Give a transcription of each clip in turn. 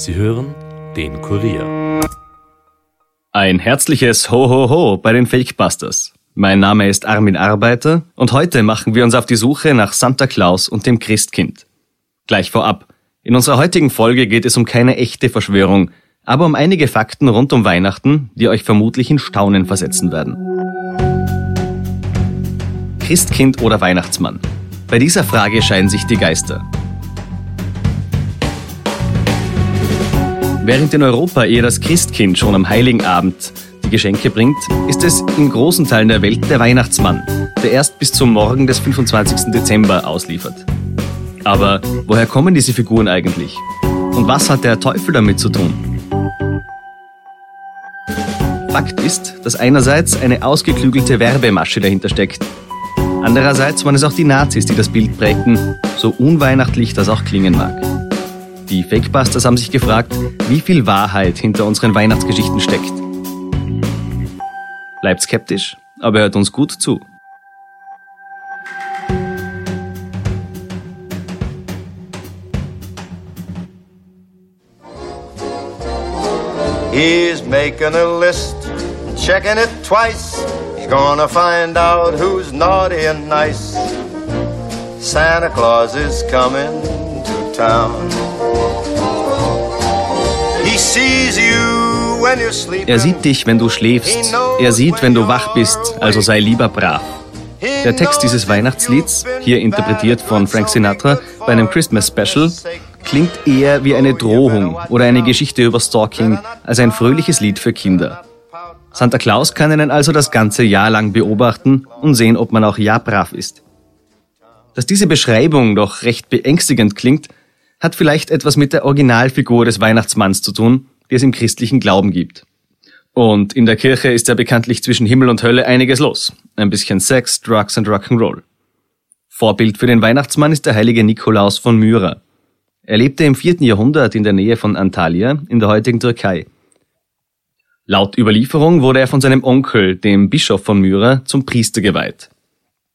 Sie hören den Kurier. Ein herzliches Ho Ho Ho bei den Fakebusters. Mein Name ist Armin Arbeiter und heute machen wir uns auf die Suche nach Santa Claus und dem Christkind. Gleich vorab. In unserer heutigen Folge geht es um keine echte Verschwörung, aber um einige Fakten rund um Weihnachten, die euch vermutlich in Staunen versetzen werden. Christkind oder Weihnachtsmann? Bei dieser Frage scheiden sich die Geister. Während in Europa eher das Christkind schon am Heiligen Abend die Geschenke bringt, ist es in großen Teilen der Welt der Weihnachtsmann, der erst bis zum Morgen des 25. Dezember ausliefert. Aber woher kommen diese Figuren eigentlich? Und was hat der Teufel damit zu tun? Fakt ist, dass einerseits eine ausgeklügelte Werbemasche dahinter steckt. Andererseits waren es auch die Nazis, die das Bild prägten, so unweihnachtlich das auch klingen mag. Die Fakebusters haben sich gefragt, wie viel Wahrheit hinter unseren Weihnachtsgeschichten steckt. Bleibt skeptisch, aber hört uns gut zu. He's making a list, checking it twice. He's gonna find out who's naughty and nice. Santa Claus is coming to town. Er sieht dich, wenn du schläfst. Er sieht, wenn du wach bist, also sei lieber brav. Der Text dieses Weihnachtslieds, hier interpretiert von Frank Sinatra bei einem Christmas Special, klingt eher wie eine Drohung oder eine Geschichte über Stalking als ein fröhliches Lied für Kinder. Santa Claus kann einen also das ganze Jahr lang beobachten und sehen, ob man auch ja brav ist. Dass diese Beschreibung doch recht beängstigend klingt, hat vielleicht etwas mit der Originalfigur des Weihnachtsmanns zu tun, die es im christlichen Glauben gibt. Und in der Kirche ist ja bekanntlich zwischen Himmel und Hölle einiges los. Ein bisschen Sex, Drugs und Rock'n'Roll. Vorbild für den Weihnachtsmann ist der heilige Nikolaus von Myra. Er lebte im vierten Jahrhundert in der Nähe von Antalya in der heutigen Türkei. Laut Überlieferung wurde er von seinem Onkel, dem Bischof von Myra, zum Priester geweiht.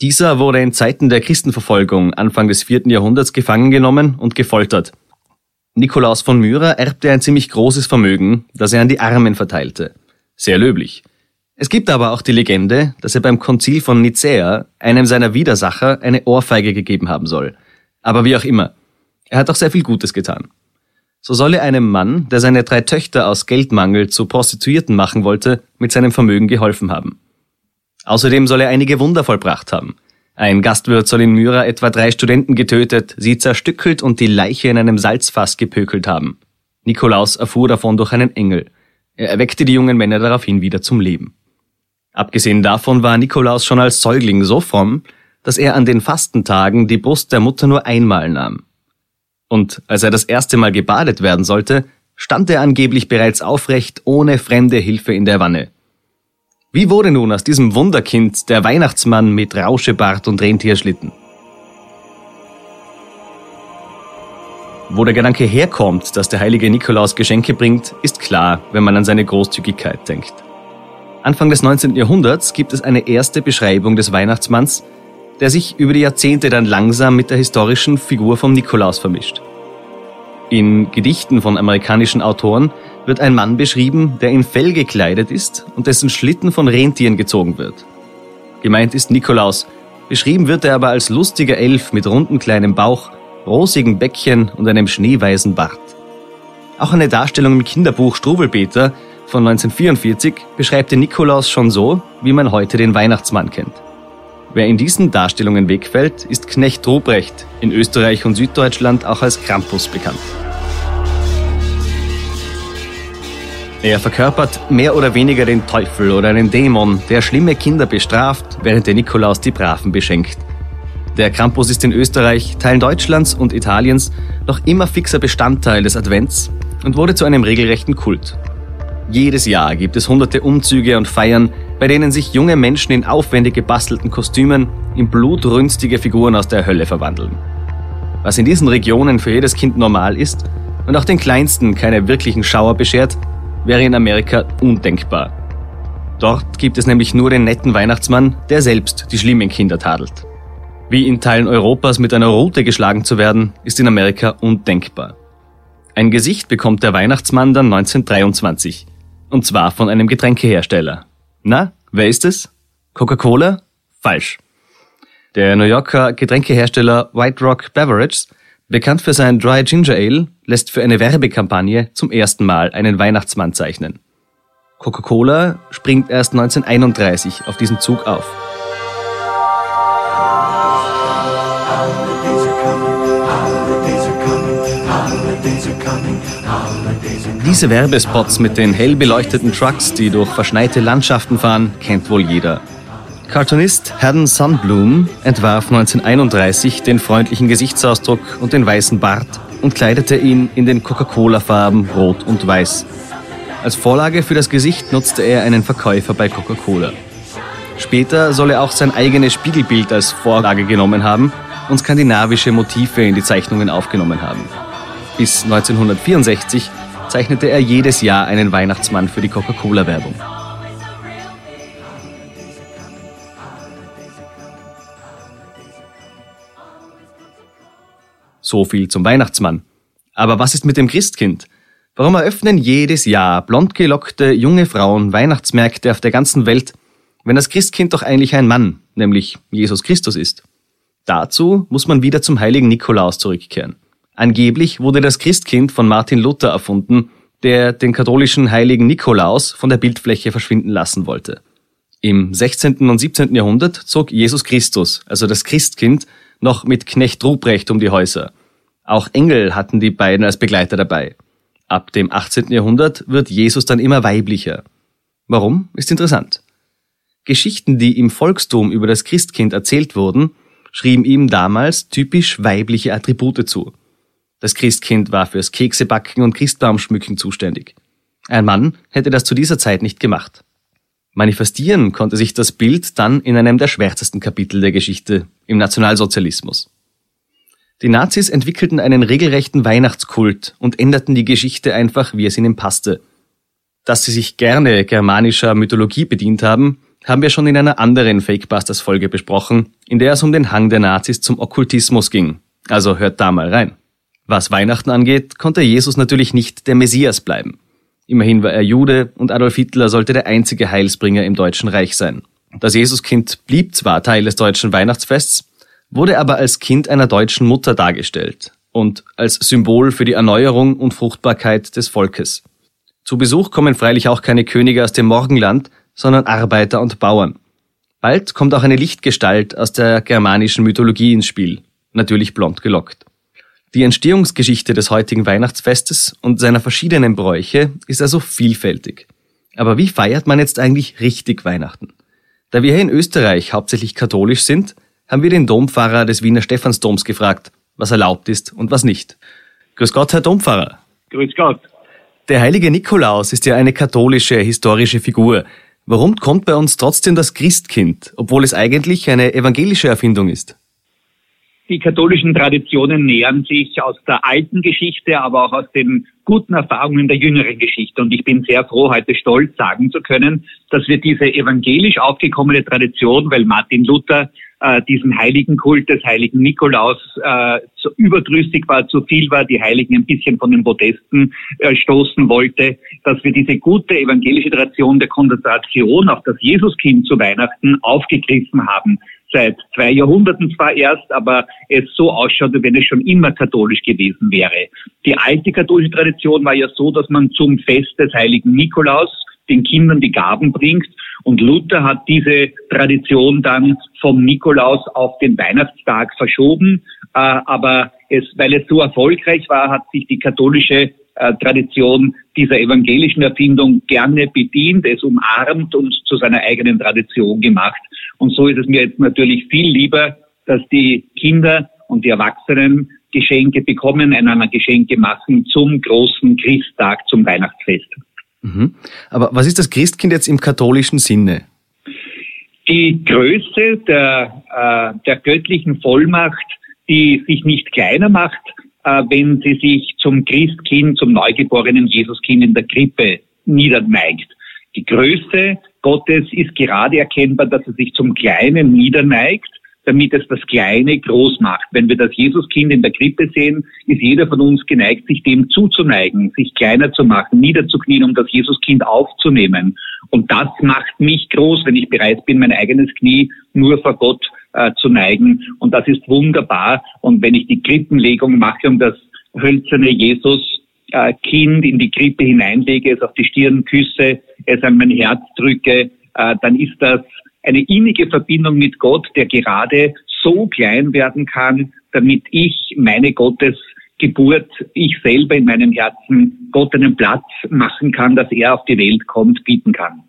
Dieser wurde in Zeiten der Christenverfolgung Anfang des vierten Jahrhunderts gefangen genommen und gefoltert. Nikolaus von Myra erbte ein ziemlich großes Vermögen, das er an die Armen verteilte. Sehr löblich. Es gibt aber auch die Legende, dass er beim Konzil von Nicäa einem seiner Widersacher eine Ohrfeige gegeben haben soll. Aber wie auch immer. Er hat auch sehr viel Gutes getan. So soll er einem Mann, der seine drei Töchter aus Geldmangel zu Prostituierten machen wollte, mit seinem Vermögen geholfen haben. Außerdem soll er einige Wunder vollbracht haben. Ein Gastwirt soll in Myra etwa drei Studenten getötet, sie zerstückelt und die Leiche in einem Salzfass gepökelt haben. Nikolaus erfuhr davon durch einen Engel. Er erweckte die jungen Männer daraufhin wieder zum Leben. Abgesehen davon war Nikolaus schon als Säugling so fromm, dass er an den Fastentagen die Brust der Mutter nur einmal nahm. Und als er das erste Mal gebadet werden sollte, stand er angeblich bereits aufrecht ohne fremde Hilfe in der Wanne. Wie wurde nun aus diesem Wunderkind der Weihnachtsmann mit Rauschebart und Rentierschlitten? Wo der Gedanke herkommt, dass der heilige Nikolaus Geschenke bringt, ist klar, wenn man an seine Großzügigkeit denkt. Anfang des 19. Jahrhunderts gibt es eine erste Beschreibung des Weihnachtsmanns, der sich über die Jahrzehnte dann langsam mit der historischen Figur vom Nikolaus vermischt. In Gedichten von amerikanischen Autoren wird ein Mann beschrieben, der in Fell gekleidet ist und dessen Schlitten von Rentieren gezogen wird. Gemeint ist Nikolaus, beschrieben wird er aber als lustiger Elf mit runden kleinem Bauch, rosigen Bäckchen und einem schneeweißen Bart. Auch eine Darstellung im Kinderbuch Struwelpeter von 1944 beschreibt den Nikolaus schon so, wie man heute den Weihnachtsmann kennt. Wer in diesen Darstellungen wegfällt, ist Knecht Ruprecht, in Österreich und Süddeutschland auch als Krampus bekannt. Er verkörpert mehr oder weniger den Teufel oder einen Dämon, der schlimme Kinder bestraft, während der Nikolaus die Braven beschenkt. Der Krampus ist in Österreich, Teilen Deutschlands und Italiens noch immer fixer Bestandteil des Advents und wurde zu einem regelrechten Kult. Jedes Jahr gibt es hunderte Umzüge und Feiern, bei denen sich junge Menschen in aufwendig gebastelten Kostümen in blutrünstige Figuren aus der Hölle verwandeln. Was in diesen Regionen für jedes Kind normal ist und auch den Kleinsten keine wirklichen Schauer beschert, wäre in Amerika undenkbar. Dort gibt es nämlich nur den netten Weihnachtsmann, der selbst die schlimmen Kinder tadelt. Wie in Teilen Europas mit einer Rute geschlagen zu werden, ist in Amerika undenkbar. Ein Gesicht bekommt der Weihnachtsmann dann 1923. Und zwar von einem Getränkehersteller. Na, wer ist es? Coca-Cola? Falsch. Der New Yorker Getränkehersteller White Rock Beverages, bekannt für sein Dry Ginger Ale, lässt für eine Werbekampagne zum ersten Mal einen Weihnachtsmann zeichnen. Coca-Cola springt erst 1931 auf diesen Zug auf. Diese Werbespots mit den hell beleuchteten Trucks, die durch verschneite Landschaften fahren, kennt wohl jeder. Cartoonist Haddon Sunbloom entwarf 1931 den freundlichen Gesichtsausdruck und den weißen Bart und kleidete ihn in den Coca-Cola-Farben Rot und Weiß. Als Vorlage für das Gesicht nutzte er einen Verkäufer bei Coca-Cola. Später soll er auch sein eigenes Spiegelbild als Vorlage genommen haben und skandinavische Motive in die Zeichnungen aufgenommen haben. Bis 1964 zeichnete er jedes Jahr einen Weihnachtsmann für die Coca-Cola-Werbung. So viel zum Weihnachtsmann. Aber was ist mit dem Christkind? Warum eröffnen jedes Jahr blondgelockte junge Frauen Weihnachtsmärkte auf der ganzen Welt, wenn das Christkind doch eigentlich ein Mann, nämlich Jesus Christus ist? Dazu muss man wieder zum heiligen Nikolaus zurückkehren. Angeblich wurde das Christkind von Martin Luther erfunden, der den katholischen heiligen Nikolaus von der Bildfläche verschwinden lassen wollte. Im 16. und 17. Jahrhundert zog Jesus Christus, also das Christkind, noch mit Knecht Ruprecht um die Häuser. Auch Engel hatten die beiden als Begleiter dabei. Ab dem 18. Jahrhundert wird Jesus dann immer weiblicher. Warum? Ist interessant. Geschichten, die im Volkstum über das Christkind erzählt wurden, schrieben ihm damals typisch weibliche Attribute zu. Das Christkind war fürs Keksebacken und Christbaumschmücken zuständig. Ein Mann hätte das zu dieser Zeit nicht gemacht. Manifestieren konnte sich das Bild dann in einem der schwärzesten Kapitel der Geschichte, im Nationalsozialismus. Die Nazis entwickelten einen regelrechten Weihnachtskult und änderten die Geschichte einfach, wie es ihnen passte. Dass sie sich gerne germanischer Mythologie bedient haben, haben wir schon in einer anderen Fakebusters-Folge besprochen, in der es um den Hang der Nazis zum Okkultismus ging. Also hört da mal rein. Was Weihnachten angeht, konnte Jesus natürlich nicht der Messias bleiben. Immerhin war er Jude und Adolf Hitler sollte der einzige Heilsbringer im Deutschen Reich sein. Das Jesuskind blieb zwar Teil des deutschen Weihnachtsfests, wurde aber als Kind einer deutschen Mutter dargestellt und als Symbol für die Erneuerung und Fruchtbarkeit des Volkes. Zu Besuch kommen freilich auch keine Könige aus dem Morgenland, sondern Arbeiter und Bauern. Bald kommt auch eine Lichtgestalt aus der germanischen Mythologie ins Spiel, natürlich blond gelockt. Die Entstehungsgeschichte des heutigen Weihnachtsfestes und seiner verschiedenen Bräuche ist also vielfältig. Aber wie feiert man jetzt eigentlich richtig Weihnachten? Da wir hier in Österreich hauptsächlich katholisch sind, haben wir den Dompfarrer des Wiener Stephansdoms gefragt, was erlaubt ist und was nicht. Grüß Gott, Herr Dompfarrer. Grüß Gott. Der heilige Nikolaus ist ja eine katholische, historische Figur. Warum kommt bei uns trotzdem das Christkind, obwohl es eigentlich eine evangelische Erfindung ist? Die katholischen Traditionen nähern sich aus der alten Geschichte, aber auch aus den guten Erfahrungen der jüngeren Geschichte. Und ich bin sehr froh, heute stolz sagen zu können, dass wir diese evangelisch aufgekommene Tradition, weil Martin Luther äh, diesen heiligen Kult des heiligen Nikolaus äh, zu überdrüssig war, zu viel war, die Heiligen ein bisschen von den Protesten äh, stoßen wollte, dass wir diese gute evangelische Tradition der Konzentration auf das Jesuskind zu Weihnachten aufgegriffen haben seit zwei Jahrhunderten zwar erst, aber es so ausschaut, wenn es schon immer katholisch gewesen wäre. Die alte katholische Tradition war ja so, dass man zum Fest des heiligen Nikolaus den Kindern die Gaben bringt. Und Luther hat diese Tradition dann vom Nikolaus auf den Weihnachtstag verschoben. Äh, aber es, weil es so erfolgreich war, hat sich die katholische äh, Tradition dieser evangelischen Erfindung gerne bedient, es umarmt und zu seiner eigenen Tradition gemacht. Und so ist es mir jetzt natürlich viel lieber, dass die Kinder und die Erwachsenen Geschenke bekommen, einander Geschenke machen zum großen Christtag, zum Weihnachtsfest. Mhm. Aber was ist das Christkind jetzt im katholischen Sinne? Die Größe der, äh, der göttlichen Vollmacht, die sich nicht kleiner macht, äh, wenn sie sich zum Christkind, zum neugeborenen Jesuskind in der Krippe niederneigt. Die Größe Gottes ist gerade erkennbar, dass er sich zum Kleinen niederneigt, damit es das Kleine groß macht. Wenn wir das Jesuskind in der Krippe sehen, ist jeder von uns geneigt, sich dem zuzuneigen, sich kleiner zu machen, niederzuknien, um das Jesuskind aufzunehmen. Und das macht mich groß, wenn ich bereit bin, mein eigenes Knie nur vor Gott äh, zu neigen. Und das ist wunderbar. Und wenn ich die Krippenlegung mache, um das hölzerne Jesus Kind in die Krippe hineinlege, es auf die Stirn küsse, es an mein Herz drücke, äh, dann ist das eine innige Verbindung mit Gott, der gerade so klein werden kann, damit ich meine Gottesgeburt, ich selber in meinem Herzen Gott einen Platz machen kann, dass er auf die Welt kommt, bieten kann.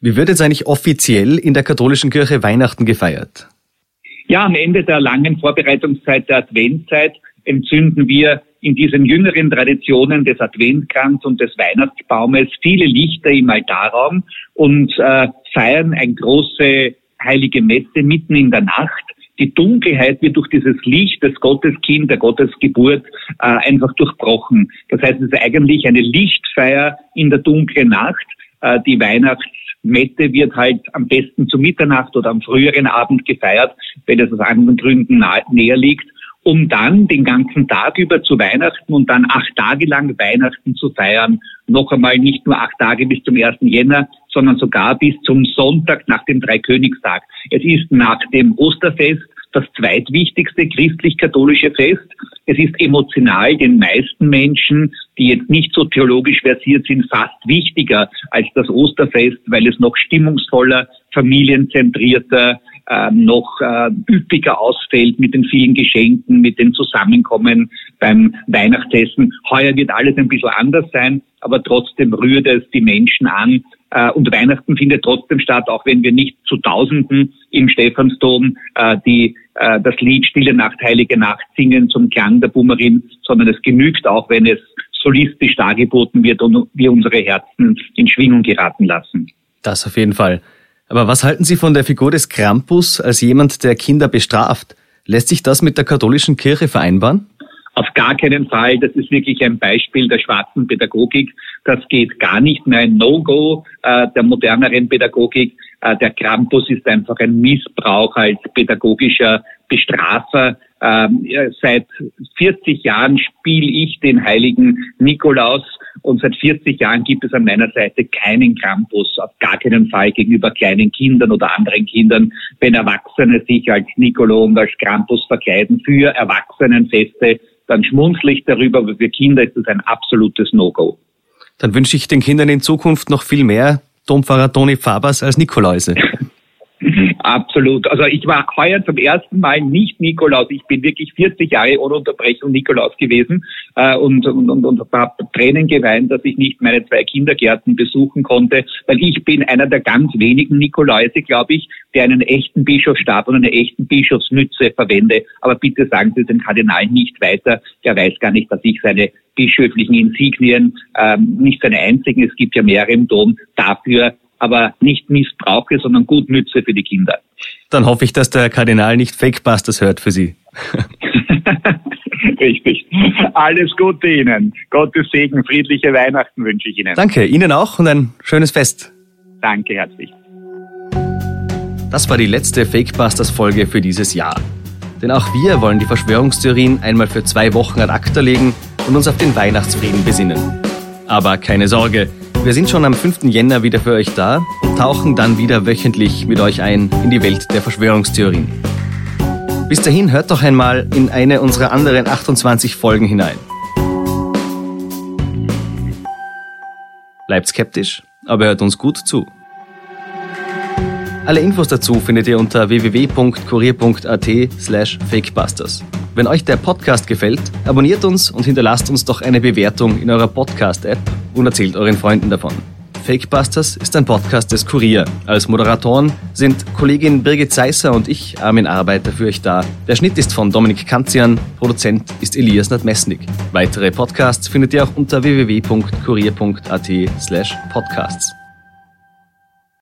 Wie wird jetzt eigentlich offiziell in der katholischen Kirche Weihnachten gefeiert? Ja, am Ende der langen Vorbereitungszeit der Adventzeit entzünden wir in diesen jüngeren Traditionen des Adventkranz und des Weihnachtsbaumes viele Lichter im Altarraum und äh, feiern eine große heilige Messe mitten in der Nacht. Die Dunkelheit wird durch dieses Licht des Gotteskind, der Gottesgeburt, äh, einfach durchbrochen. Das heißt, es ist eigentlich eine Lichtfeier in der dunklen Nacht. Äh, die Weihnachtsmette wird halt am besten zu Mitternacht oder am früheren Abend gefeiert, wenn es aus anderen Gründen näher liegt um dann den ganzen Tag über zu Weihnachten und dann acht Tage lang Weihnachten zu feiern. Noch einmal nicht nur acht Tage bis zum 1. Jänner, sondern sogar bis zum Sonntag nach dem Dreikönigstag. Es ist nach dem Osterfest das zweitwichtigste christlich-katholische Fest. Es ist emotional den meisten Menschen, die jetzt nicht so theologisch versiert sind, fast wichtiger als das Osterfest, weil es noch stimmungsvoller, familienzentrierter, äh, noch äh, üppiger ausfällt mit den vielen Geschenken, mit den Zusammenkommen beim Weihnachtsessen. Heuer wird alles ein bisschen anders sein, aber trotzdem rührt es die Menschen an. Äh, und Weihnachten findet trotzdem statt, auch wenn wir nicht zu Tausenden im Stephansdom äh, die, äh, das Lied Stille Nacht, Heilige Nacht singen zum Klang der Bummerin, sondern es genügt auch, wenn es solistisch dargeboten wird und wir unsere Herzen in Schwingung geraten lassen. Das auf jeden Fall. Aber was halten Sie von der Figur des Krampus als jemand, der Kinder bestraft? Lässt sich das mit der katholischen Kirche vereinbaren? Auf gar keinen Fall. Das ist wirklich ein Beispiel der schwarzen Pädagogik. Das geht gar nicht mehr ein No-Go äh, der moderneren Pädagogik. Äh, der Krampus ist einfach ein Missbrauch als pädagogischer Bestrafer. Ähm, seit 40 Jahren spiele ich den heiligen Nikolaus und seit 40 Jahren gibt es an meiner Seite keinen Krampus, auf gar keinen Fall gegenüber kleinen Kindern oder anderen Kindern. Wenn Erwachsene sich als Nicolo und als Krampus verkleiden für Erwachsenenfeste, dann schmunzle ich darüber, aber für Kinder ist das ein absolutes No-Go. Dann wünsche ich den Kindern in Zukunft noch viel mehr Dompfarrer Toni Fabers als Nikoläuse. Absolut. Also ich war heuer zum ersten Mal nicht Nikolaus. Ich bin wirklich 40 Jahre ohne Unterbrechung Nikolaus gewesen äh, und, und, und, und habe Tränen geweint, dass ich nicht meine zwei Kindergärten besuchen konnte, weil ich bin einer der ganz wenigen Nikoläuse, glaube ich, der einen echten Bischofsstab und eine echten Bischofsmütze verwende. Aber bitte sagen Sie dem Kardinal nicht weiter. Der weiß gar nicht, dass ich seine bischöflichen Insignien, ähm, nicht seine einzigen, es gibt ja mehrere im Dom, dafür aber nicht missbrauche, sondern gut nütze für die Kinder. Dann hoffe ich, dass der Kardinal nicht Fakebusters hört für Sie. Richtig. Alles Gute Ihnen. Gottes Segen, friedliche Weihnachten wünsche ich Ihnen. Danke, Ihnen auch und ein schönes Fest. Danke herzlich. Das war die letzte Fakebusters-Folge für dieses Jahr. Denn auch wir wollen die Verschwörungstheorien einmal für zwei Wochen ad acta legen und uns auf den Weihnachtsfrieden besinnen. Aber keine Sorge, wir sind schon am 5. Jänner wieder für euch da und tauchen dann wieder wöchentlich mit euch ein in die Welt der Verschwörungstheorien. Bis dahin hört doch einmal in eine unserer anderen 28 Folgen hinein. Bleibt skeptisch, aber hört uns gut zu. Alle Infos dazu findet ihr unter www.kurier.at slash fakebusters. Wenn euch der Podcast gefällt, abonniert uns und hinterlasst uns doch eine Bewertung in eurer Podcast-App und erzählt euren Freunden davon. Fakebusters ist ein Podcast des Kurier. Als Moderatoren sind Kollegin Birgit Seisser und ich, Armin Arbeiter, für euch da. Der Schnitt ist von Dominik Kanzian, Produzent ist Elias Nadmesnik. Weitere Podcasts findet ihr auch unter www.kurier.at slash podcasts.